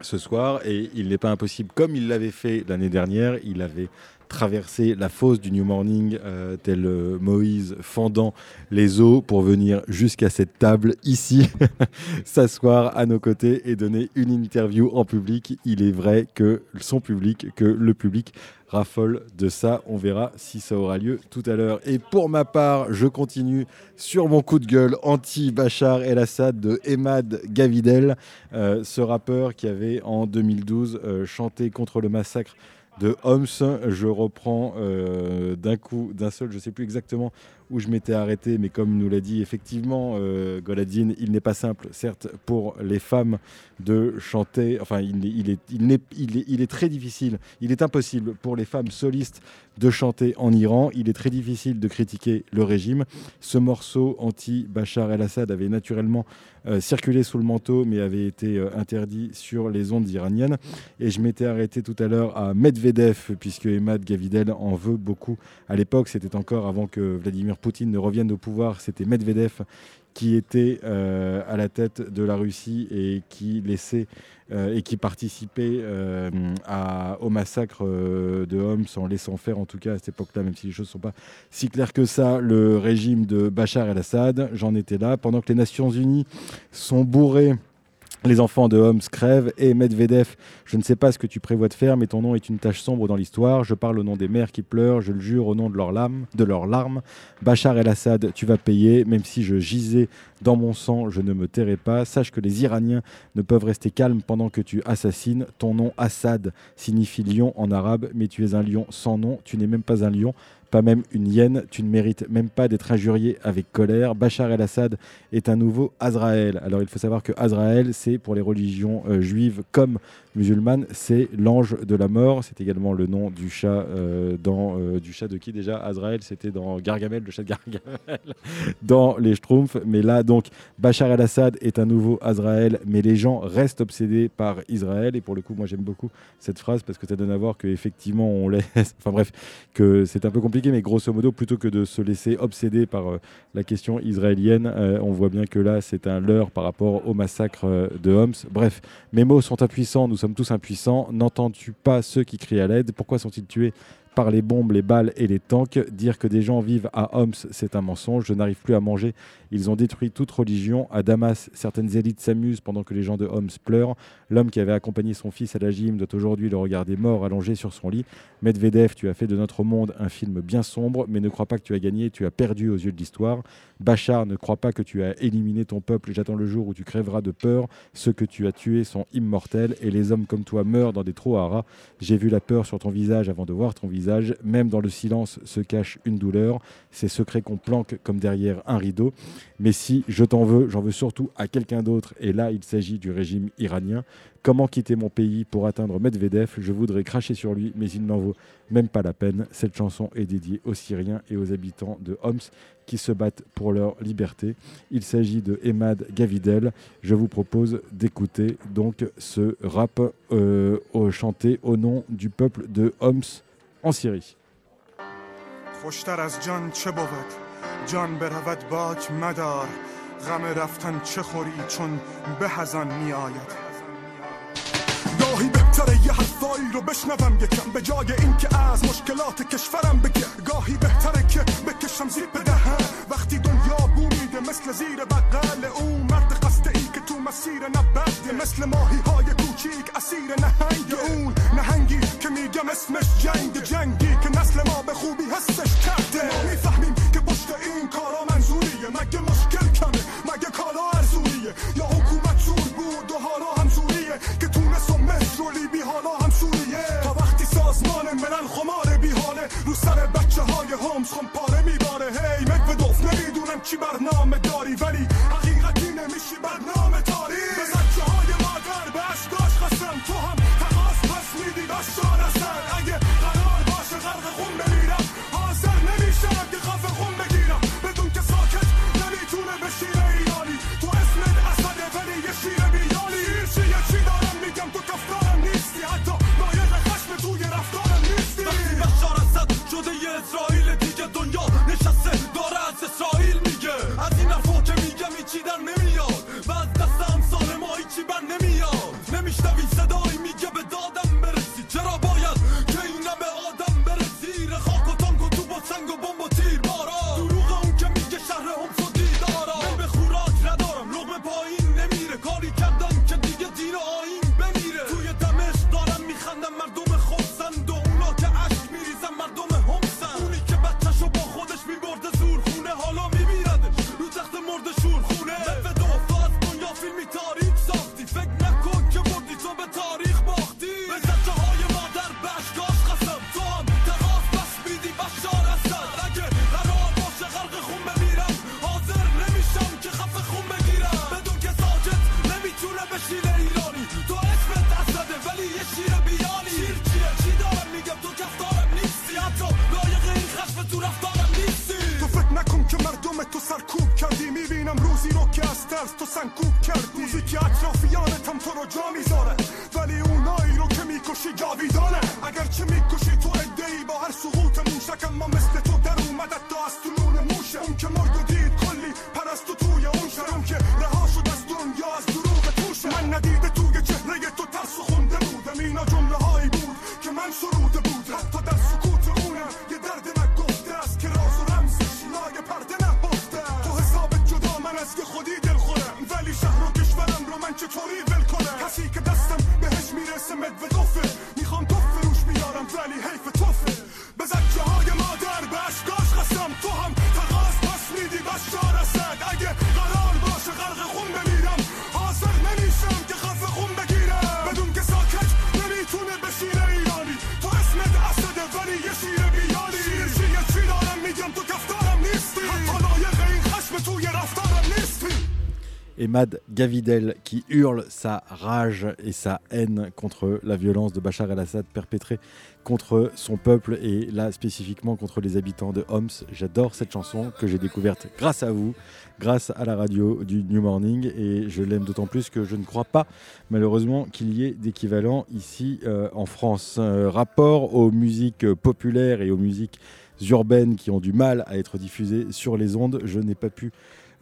ce soir et il n'est pas impossible, comme il l'avait fait l'année dernière, il avait traversé la fosse du New Morning euh, tel euh, Moïse fendant les eaux pour venir jusqu'à cette table ici, s'asseoir à nos côtés et donner une interview en public. Il est vrai que son public, que le public raffole de ça. On verra si ça aura lieu tout à l'heure. Et pour ma part, je continue sur mon coup de gueule anti-Bachar el-Assad de Emad Gavidel, euh, ce rappeur qui avait en 2012 euh, chanté contre le massacre de Homs. Je reprends euh, d'un coup, d'un seul, je ne sais plus exactement où je m'étais arrêté, mais comme nous l'a dit effectivement euh, Goladine, il n'est pas simple, certes, pour les femmes de chanter, enfin il, est, il, est, il est très difficile, il est impossible pour les femmes solistes de chanter en Iran, il est très difficile de critiquer le régime. Ce morceau anti-Bachar el-Assad avait naturellement euh, circulé sous le manteau, mais avait été euh, interdit sur les ondes iraniennes. Et je m'étais arrêté tout à l'heure à Medvedev, puisque Emad Gavidel en veut beaucoup. À l'époque, c'était encore avant que Vladimir Poutine ne revienne au pouvoir, c'était Medvedev qui était euh, à la tête de la Russie et qui laissait euh, et qui participait euh, au massacre de Homs en laissant faire, en tout cas à cette époque-là, même si les choses ne sont pas si claires que ça, le régime de Bachar el-Assad. J'en étais là. Pendant que les Nations Unies sont bourrées les enfants de Homs crèvent et Medvedev, je ne sais pas ce que tu prévois de faire, mais ton nom est une tache sombre dans l'histoire. Je parle au nom des mères qui pleurent, je le jure au nom de leurs larmes. De leurs larmes. Bachar el-Assad, tu vas payer, même si je gisais dans mon sang, je ne me tairai pas. Sache que les Iraniens ne peuvent rester calmes pendant que tu assassines. Ton nom Assad signifie lion en arabe, mais tu es un lion sans nom, tu n'es même pas un lion pas même une hyène. Tu ne mérites même pas d'être injurié avec colère. Bachar el-Assad est un nouveau Azraël. Alors il faut savoir que Azraël, c'est pour les religions euh, juives comme musulmanes, c'est l'ange de la mort. C'est également le nom du chat euh, dans euh, du chat de qui déjà? Azraël, c'était dans Gargamel, le chat de Gargamel, dans les Schtroumpfs. Mais là donc Bachar el-Assad est un nouveau Azraël, mais les gens restent obsédés par Israël. Et pour le coup, moi j'aime beaucoup cette phrase parce que ça donne à voir qu'effectivement on laisse, enfin bref, que c'est un peu compliqué mais grosso modo, plutôt que de se laisser obséder par euh, la question israélienne, euh, on voit bien que là, c'est un leurre par rapport au massacre euh, de Homs. Bref, mes mots sont impuissants, nous sommes tous impuissants. N'entends-tu pas ceux qui crient à l'aide? Pourquoi sont-ils tués? Par les bombes, les balles et les tanks. Dire que des gens vivent à Homs, c'est un mensonge. Je n'arrive plus à manger. Ils ont détruit toute religion. À Damas, certaines élites s'amusent pendant que les gens de Homs pleurent. L'homme qui avait accompagné son fils à la gym doit aujourd'hui le regarder mort allongé sur son lit. Medvedev, tu as fait de notre monde un film bien sombre, mais ne crois pas que tu as gagné, tu as perdu aux yeux de l'histoire. Bachar, ne crois pas que tu as éliminé ton peuple. J'attends le jour où tu crèveras de peur. Ceux que tu as tués sont immortels et les hommes comme toi meurent dans des trous à rats. J'ai vu la peur sur ton visage avant de voir ton visage. Même dans le silence se cache une douleur. Ces secrets qu'on planque comme derrière un rideau. Mais si je t'en veux, j'en veux surtout à quelqu'un d'autre. Et là, il s'agit du régime iranien. Comment quitter mon pays pour atteindre Medvedev? Je voudrais cracher sur lui, mais il n'en vaut même pas la peine. Cette chanson est dédiée aux Syriens et aux habitants de Homs qui se battent pour leur liberté. Il s'agit de Emad Gavidel. Je vous propose d'écouter donc ce rap euh, chanté au nom du peuple de Homs en Syrie. خوشتر از جان چه بود؟ جان برود باک مدار. غم رفتن چه خوری چون به از می آید؟ گاهی بهتره یه حرفایی رو بشنوم یکم. به جای اینکه از مشکلات کشورم بگه گاهی بهتره که بکشم زیر دهن. وقتی دنیا بو میده مثل زیر بغل او مرد قصد ای که تو مسیر نبرده. مثل ماهی های کوچیک اسیر نهنگ اون. نهنگی که میگم اسمش جنگ. جنگی که نسل ما به خوبی حسش کرده. ما می‌فهمیم که پشت این کارا منظوریه. مگه مشکل کمه؟ مگه کالا ارزونیه یا حکومت زور بود و حالا هم زوریه که تونس و مصر و لیبی حالا هم سوریه. تا وقتی سازمان ملل خمار بیحاله رو سر بچه های همز خم پاره میباره. هی مدودوف نمی‌دونم چی برنامه داری ولی حقیقتی نمیشی برنامه تاری to czwóriny et Mad Gavidel qui hurle sa rage et sa haine contre la violence de Bachar el-Assad perpétrée contre son peuple et là spécifiquement contre les habitants de Homs. J'adore cette chanson que j'ai découverte grâce à vous, grâce à la radio du New Morning et je l'aime d'autant plus que je ne crois pas malheureusement qu'il y ait d'équivalent ici euh, en France. Euh, rapport aux musiques populaires et aux musiques urbaines qui ont du mal à être diffusées sur les ondes, je n'ai pas pu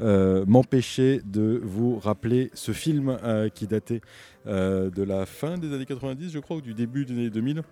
euh, m'empêcher de vous rappeler ce film euh, qui datait euh, de la fin des années 90, je crois, ou du début des années 2000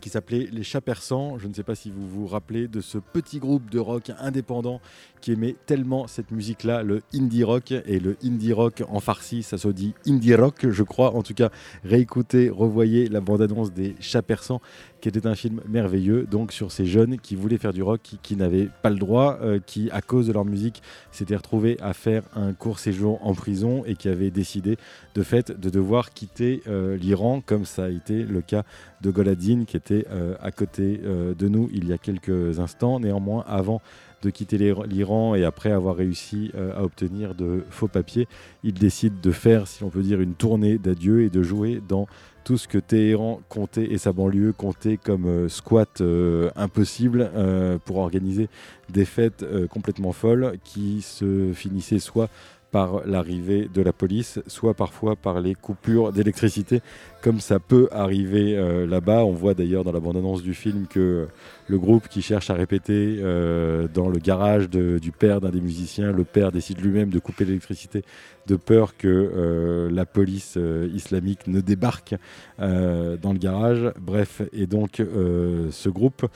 qui s'appelait Les Chats Persans. Je ne sais pas si vous vous rappelez de ce petit groupe de rock indépendant qui aimait tellement cette musique-là, le indie rock. Et le indie rock en farci, ça se dit indie rock, je crois. En tout cas, réécoutez, revoyez la bande-annonce des Chats Persans, qui était un film merveilleux, donc sur ces jeunes qui voulaient faire du rock, qui, n'avaient pas le droit, euh, qui, à cause de leur musique, s'étaient retrouvés à faire un court séjour en prison et qui avaient décidé, de fait, de devoir quitter euh, l'Iran, comme ça a été le cas de Goladine, qui était euh, à côté de nous il y a quelques instants. Néanmoins, avant de quitter l'Ir- l'Iran et après avoir réussi à obtenir de faux papiers, il décide de faire, si on peut dire, une tournée d'adieu et de jouer dans tout ce que Téhéran comptait et sa banlieue comptait comme euh, squat euh, impossible euh, pour organiser des fêtes complètement folles qui se finissaient soit par l'arrivée de la police, soit parfois par les coupures d'électricité, comme ça peut arriver là-bas. On voit d'ailleurs dans la bande-annonce du film que le groupe qui cherche à répéter euh, dans le garage du père d'un des musiciens, le père décide lui-même de couper l'électricité de peur que euh, la police euh, islamique ne débarque dans le garage. Bref, et donc ce groupe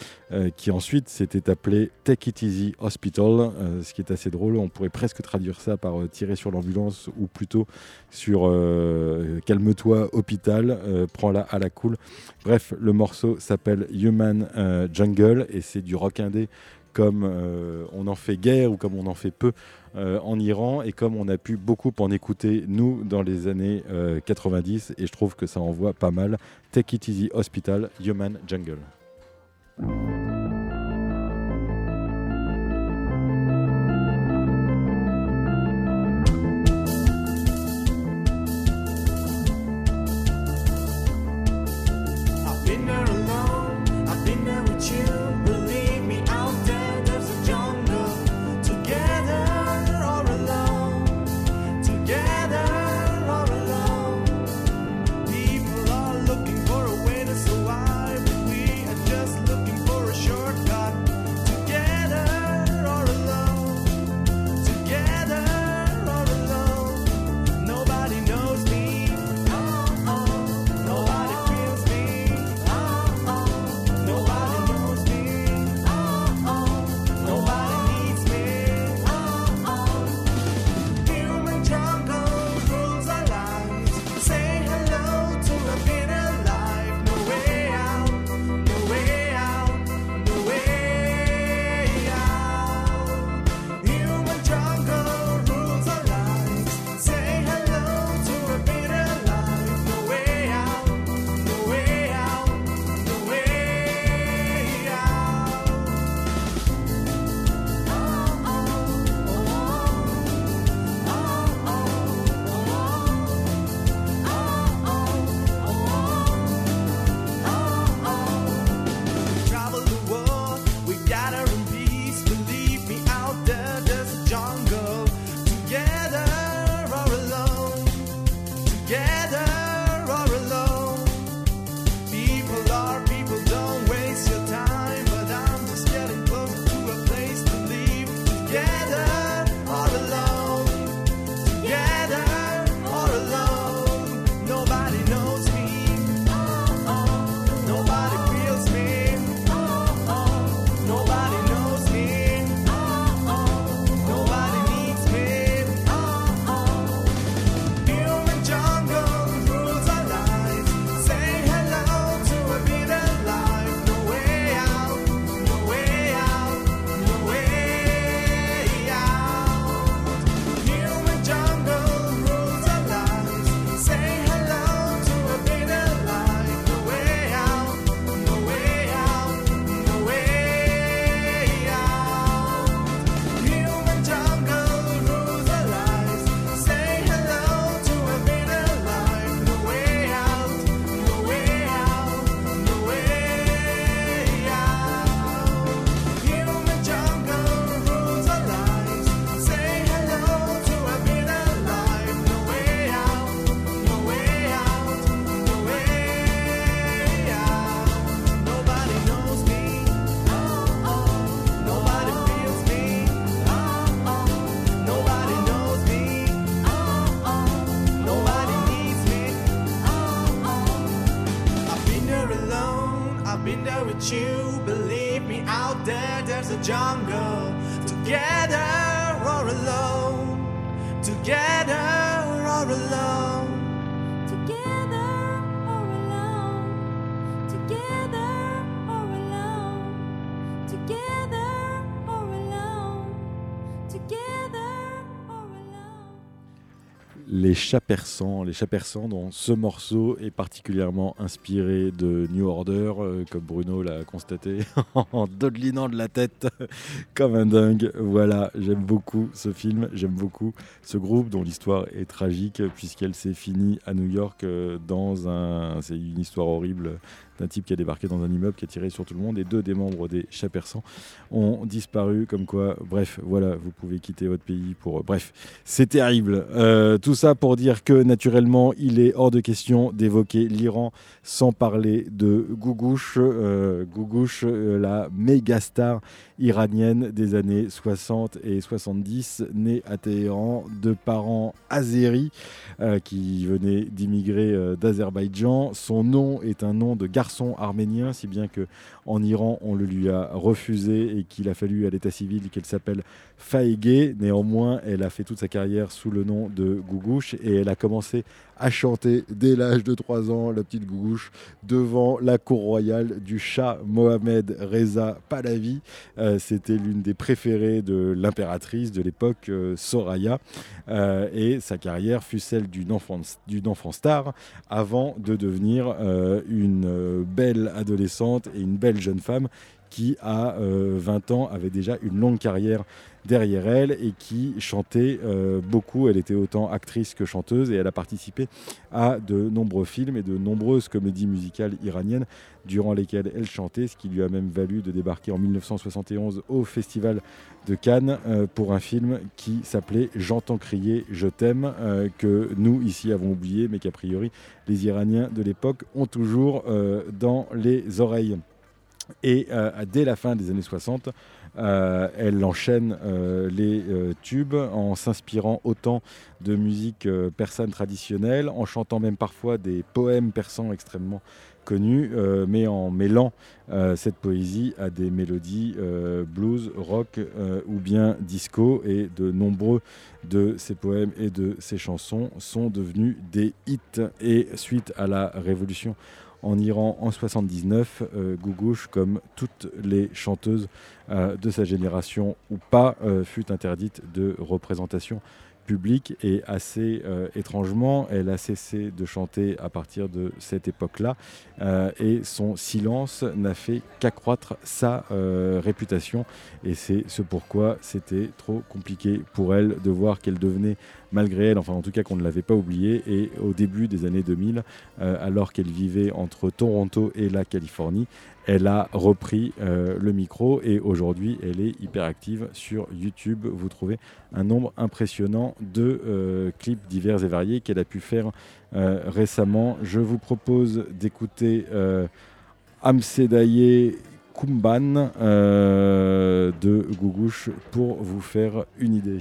qui ensuite s'était appelé Take It Easy Hospital, ce qui est assez drôle, on pourrait presque traduire ça par tirer sur l'ambulance ou plutôt sur Calme-toi hôpital, prends-la à la cool. Bref, le morceau s'appelle Human euh, Et c'est du rock indé comme euh, on en fait guère ou comme on en fait peu euh, en Iran et comme on a pu beaucoup en écouter nous dans les années euh, 90 et je trouve que ça envoie pas mal. Take It Easy Hospital, Human Jungle. A jungle. Together or alone, together or alone. Les chats les chats persans dont ce morceau est particulièrement inspiré de New Order, euh, comme Bruno l'a constaté, en dodelinant de la tête comme un dingue. Voilà, j'aime beaucoup ce film, j'aime beaucoup ce groupe dont l'histoire est tragique puisqu'elle s'est finie à New York euh, dans un... C'est une histoire horrible d'un type qui a débarqué dans un immeuble, qui a tiré sur tout le monde et deux des membres des chats persans ont disparu comme quoi, bref, voilà, vous pouvez quitter votre pays pour... Bref, c'est terrible. Euh, tout ça pour dire que naturellement, il est hors de question d'évoquer l'Iran sans parler de Gougouche. Euh, Gougouche, euh, la méga star iranienne des années 60 et 70, née à Téhéran de parents azéris euh, qui venaient d'immigrer euh, d'Azerbaïdjan. Son nom est un nom de garçon arménien, si bien que en Iran, on le lui a refusé et qu'il a fallu à l'état civil qu'elle s'appelle Faegeh. Néanmoins, elle a fait toute sa carrière sous le nom de Gougouche et elle a commencé à chanter dès l'âge de 3 ans, la petite Gougouche, devant la cour royale du Shah Mohamed Reza Pahlavi. Euh, C'était l'une des préférées de l'impératrice de l'époque, euh, Soraya. Euh, et sa carrière fut celle d'une enfant, d'une enfant star avant de devenir une belle adolescente et une belle jeune femme qui, à euh, 20 ans, avait déjà une longue carrière derrière elle et qui chantait euh, beaucoup. Elle était autant actrice que chanteuse et elle a participé à de nombreux films et de nombreuses comédies musicales iraniennes durant lesquelles elle chantait, ce qui lui a même valu de débarquer en 1971 au Festival de Cannes euh, pour un film qui s'appelait J'entends crier, je t'aime, euh, que nous ici avons oublié, mais qu'a priori les Iraniens de l'époque ont toujours euh, dans les oreilles. Et euh, dès la fin des années 60, euh, elle enchaîne euh, les tubes en s'inspirant autant de musique persane traditionnelle, en chantant même parfois des poèmes persans extrêmement connus, mais en mêlant cette poésie à des mélodies blues, rock ou bien disco. Et de nombreux de ces poèmes et de ces chansons sont devenus des hits. Et suite à la révolution en Iran en 79, euh, Gougouche, comme toutes les chanteuses euh, de sa génération ou pas, euh, fut interdite de représentation publique et assez euh, étrangement, elle a cessé de chanter à partir de cette époque-là euh, et son silence n'a fait qu'accroître sa euh, réputation et c'est ce pourquoi c'était trop compliqué pour elle de voir qu'elle devenait malgré elle, enfin en tout cas qu'on ne l'avait pas oubliée et au début des années 2000, euh, alors qu'elle vivait entre Toronto et la Californie, elle a repris euh, le micro et aujourd'hui elle est hyper active sur YouTube. Vous trouvez un nombre impressionnant de euh, clips divers et variés qu'elle a pu faire euh, récemment. Je vous propose d'écouter Amsedaye Kumban de Gougouche pour vous faire une idée.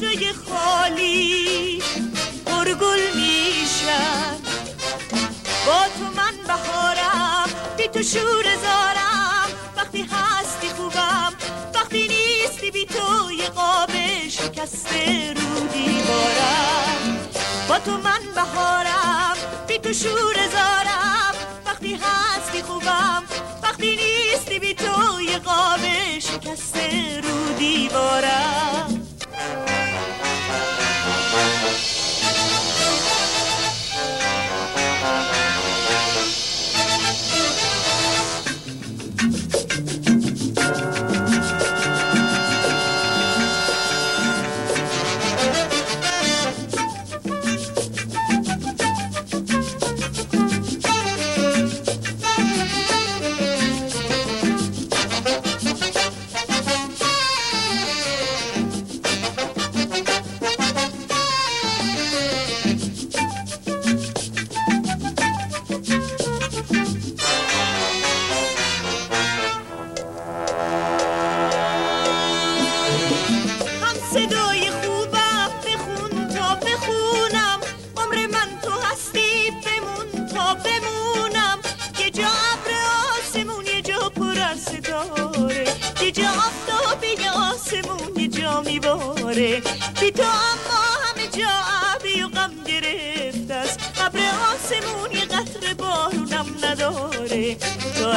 دشتای خالی پرگل میشن با تو من بهارم بی تو شور زارم. وقتی هستی خوبم وقتی نیستی بی تو یه قاب شکسته رو دیوارم با تو من بهارم بی تو شور زارم. وقتی هستی خوبم وقتی نیستی بی تو یه قاب شکسته رو دیوارم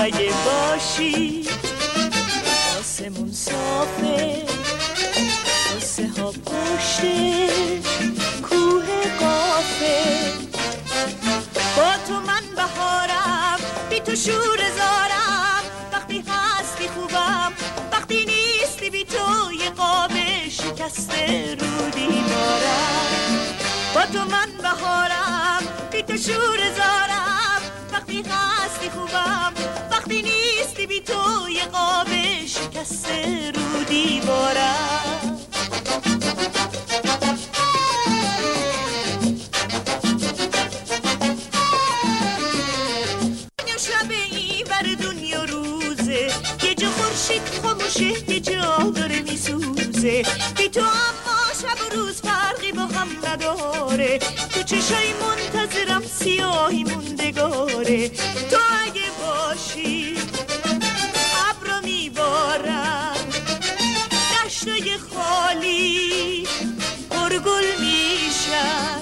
اگه باشی آسمون صافه قصه ها کوه قافه. با تو من بهارم بی تو شور زارم. وقتی هستی خوبم وقتی نیستی بی تو یه قاب شکسته رو دیوارم با تو من بهارم بی تو شور زارم. وقتی هستی خوبم وقتی نیستی بی تو یه قاب شکسته رو دیوارم. شب این بر دنیا روزه. یه جا خورشید خاموشه یه جا داره میسوزه. بی تو اما شب و روز فرقی با هم نداره. تو چشای منتظرم سیاهی موندگاره. تو خالی پرگل میشن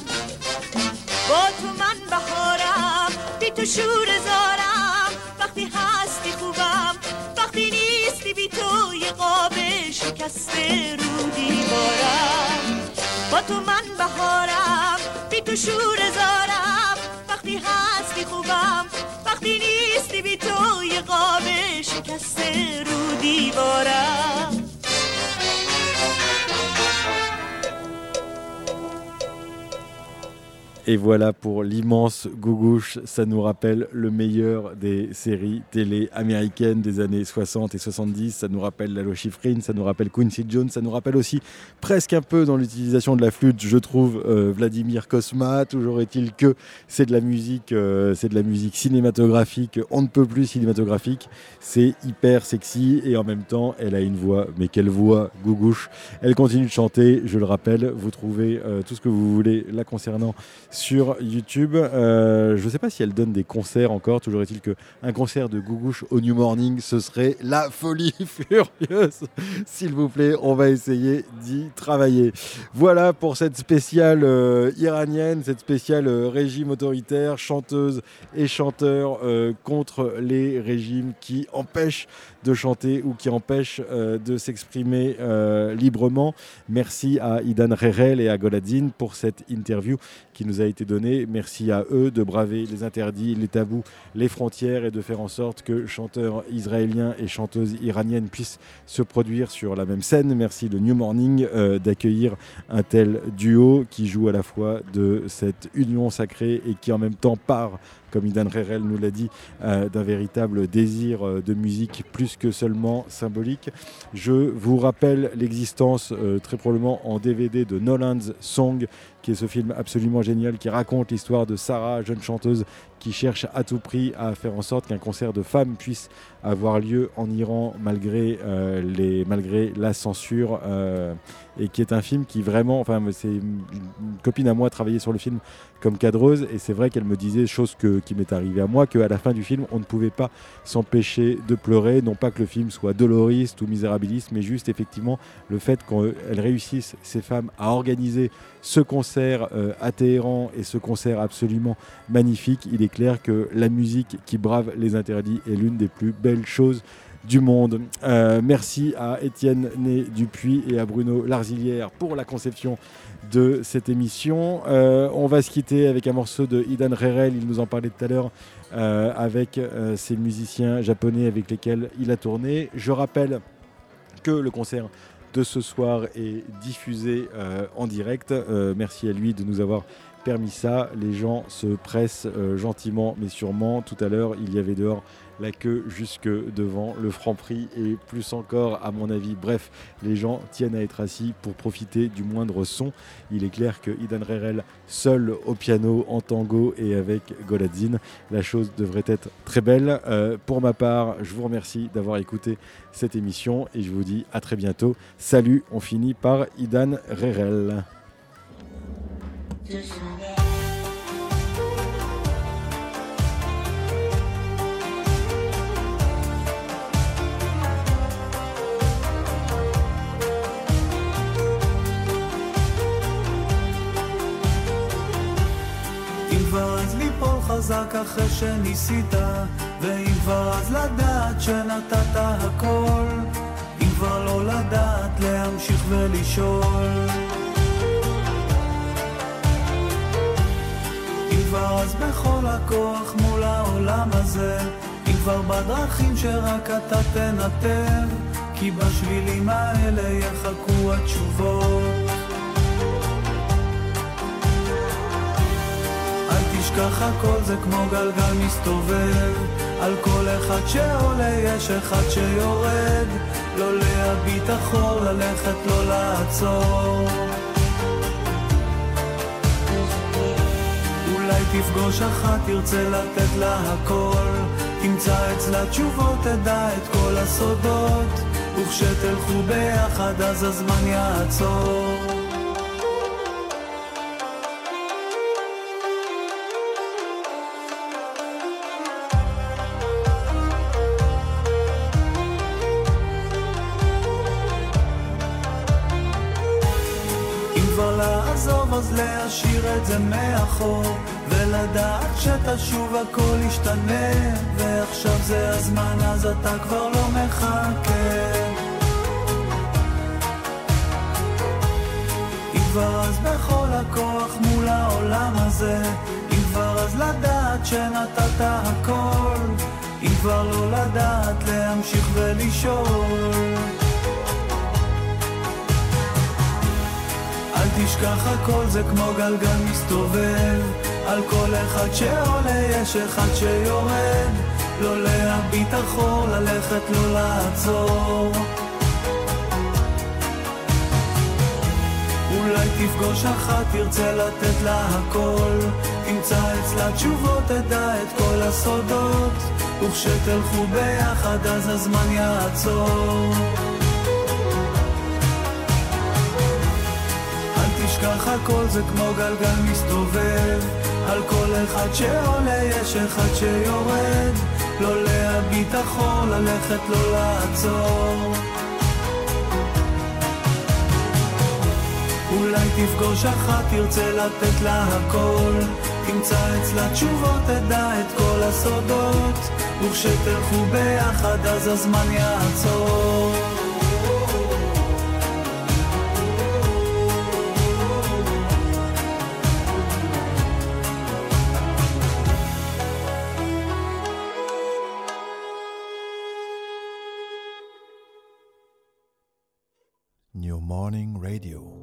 با تو من بهارم بی تو شور زارم. وقتی هستی خوبم وقتی نیستی بی تو یه قاب شکسته رو دیوارم با تو من بهارم بی تو شور زارم. وقتی هستی خوبم وقتی نیستی بی تو یه قاب شکسته رو دیوارم Et voilà pour l'immense Gougouche, ça nous rappelle le meilleur des séries télé américaines des années 60 et 70, ça nous rappelle Lalo Schifrin, ça nous rappelle Quincy Jones, ça nous rappelle aussi presque un peu dans l'utilisation de la flûte, je trouve, euh, Vladimir Kosma, toujours est-il que c'est de la musique, euh, c'est de la musique cinématographique, on ne peut plus cinématographique, c'est hyper sexy et en même temps elle a une voix, mais quelle voix Gougouche, elle continue de chanter, je le rappelle, vous trouvez euh, tout ce que vous voulez la concernant sur YouTube. Euh, je ne sais pas si elle donne des concerts encore. Toujours est-il qu'un concert de Gougouche au New Morning, ce serait la folie furieuse. S'il vous plaît, on va essayer d'y travailler. Voilà pour cette spéciale euh, iranienne, cette spéciale euh, régime autoritaire, chanteuse et chanteur contre les régimes qui empêchent de chanter ou qui empêchent euh, de s'exprimer euh, librement. Merci à Idan Rerel et à Goladine pour cette interview qui nous a été donnée. Merci à eux de braver les interdits, les tabous, les frontières et de faire en sorte que chanteurs israéliens et chanteuses iraniennes puissent se produire sur la même scène. Merci de New Morning euh, d'accueillir un tel duo qui joue à la fois de cette union sacrée et qui en même temps part comme Idan Rerel nous l'a dit, euh, d'un véritable désir euh, de musique plus que seulement symbolique. Je vous rappelle l'existence euh, très probablement en DVD de Nolan's Song, qui est ce film absolument génial qui raconte l'histoire de Sarah, jeune chanteuse qui cherche à tout prix à faire en sorte qu'un concert de femmes puisse avoir lieu en Iran malgré, euh, les, malgré la censure euh, et qui est un film qui vraiment, enfin c'est une copine à moi travaillait sur le film comme cadreuse et c'est vrai qu'elle me disait chose que, qui m'est arrivée à moi qu'à la fin du film on ne pouvait pas s'empêcher de pleurer non pas que le film soit doloriste ou misérabiliste mais juste effectivement le fait qu'elles réussissent ces femmes à organiser ce concert euh, à Téhéran et ce concert absolument magnifique il est clair que la musique qui brave les interdits est l'une des plus belles choses du monde. Euh, merci à Étienne Né Dupuis et à Bruno Larzilière pour la conception de cette émission. Euh, on va se quitter avec un morceau de Idan Rerel, il nous en parlait tout à l'heure, euh, avec euh, ces musiciens japonais avec lesquels il a tourné. Je rappelle que le concert de ce soir est diffusé euh, en direct. Euh, merci à lui de nous avoir permis ça. Les gens se pressent euh, gentiment mais sûrement. Tout à l'heure, il y avait dehors la queue jusque devant le franc prix et plus encore à mon avis. Bref, les gens tiennent à être assis pour profiter du moindre son. Il est clair que Idan Rerel seul au piano en tango et avec Goladzine, la chose devrait être très belle. Euh, pour ma part, je vous remercie d'avoir écouté cette émission et je vous dis à très bientôt. Salut, on finit par Idan Rerel. חזק אחרי שניסית, ואם כבר אז לדעת שנתת הכל, אם כבר לא לדעת להמשיך ולשאול. אם כבר אז בכל הכוח מול העולם הזה, אם כבר בדרכים שרק אתה תנתב, כי בשבילים האלה יחכו התשובות. אל תשכח הכל זה כמו גלגל מסתובב. על כל אחד שעולה יש אחד שיורד. לא להביט אחור, ללכת לא לעצור. אולי תפגוש אחת, תרצה לתת לה הכל. תמצא אצלה תשובות, תדע את כל הסודות. וכשתלכו ביחד אז הזמן יעצור ולדעת שתשוב הכל ישתנה ועכשיו זה הזמן אז אתה כבר לא מחכה. אם כבר אז בכל הכוח מול העולם הזה אם כבר אז לדעת שנתת הכל אם כבר לא לדעת להמשיך ולשאול. אל תשכח הכל זה כמו גלגל מסתובב על כל אחד שעולה יש אחד שיורד. לא להביט אחור, ללכת לא לעצור. אולי תפגוש אחת, תרצה לתת לה הכל. תמצא אצלה תשובות, תדע את כל הסודות. וכשתלכו ביחד אז הזמן יעצור. אל תשכח הכל זה כמו גלגל מסתובב על כל אחד שעולה יש אחד שיורד. לא להביט אחור, ללכת לא לעצור. אולי תפגוש אחת, תרצה לתת לה הכל. תמצא אצלה תשובות, תדע את כל הסודות. וכשתלכו ביחד אז הזמן יעצור Radio.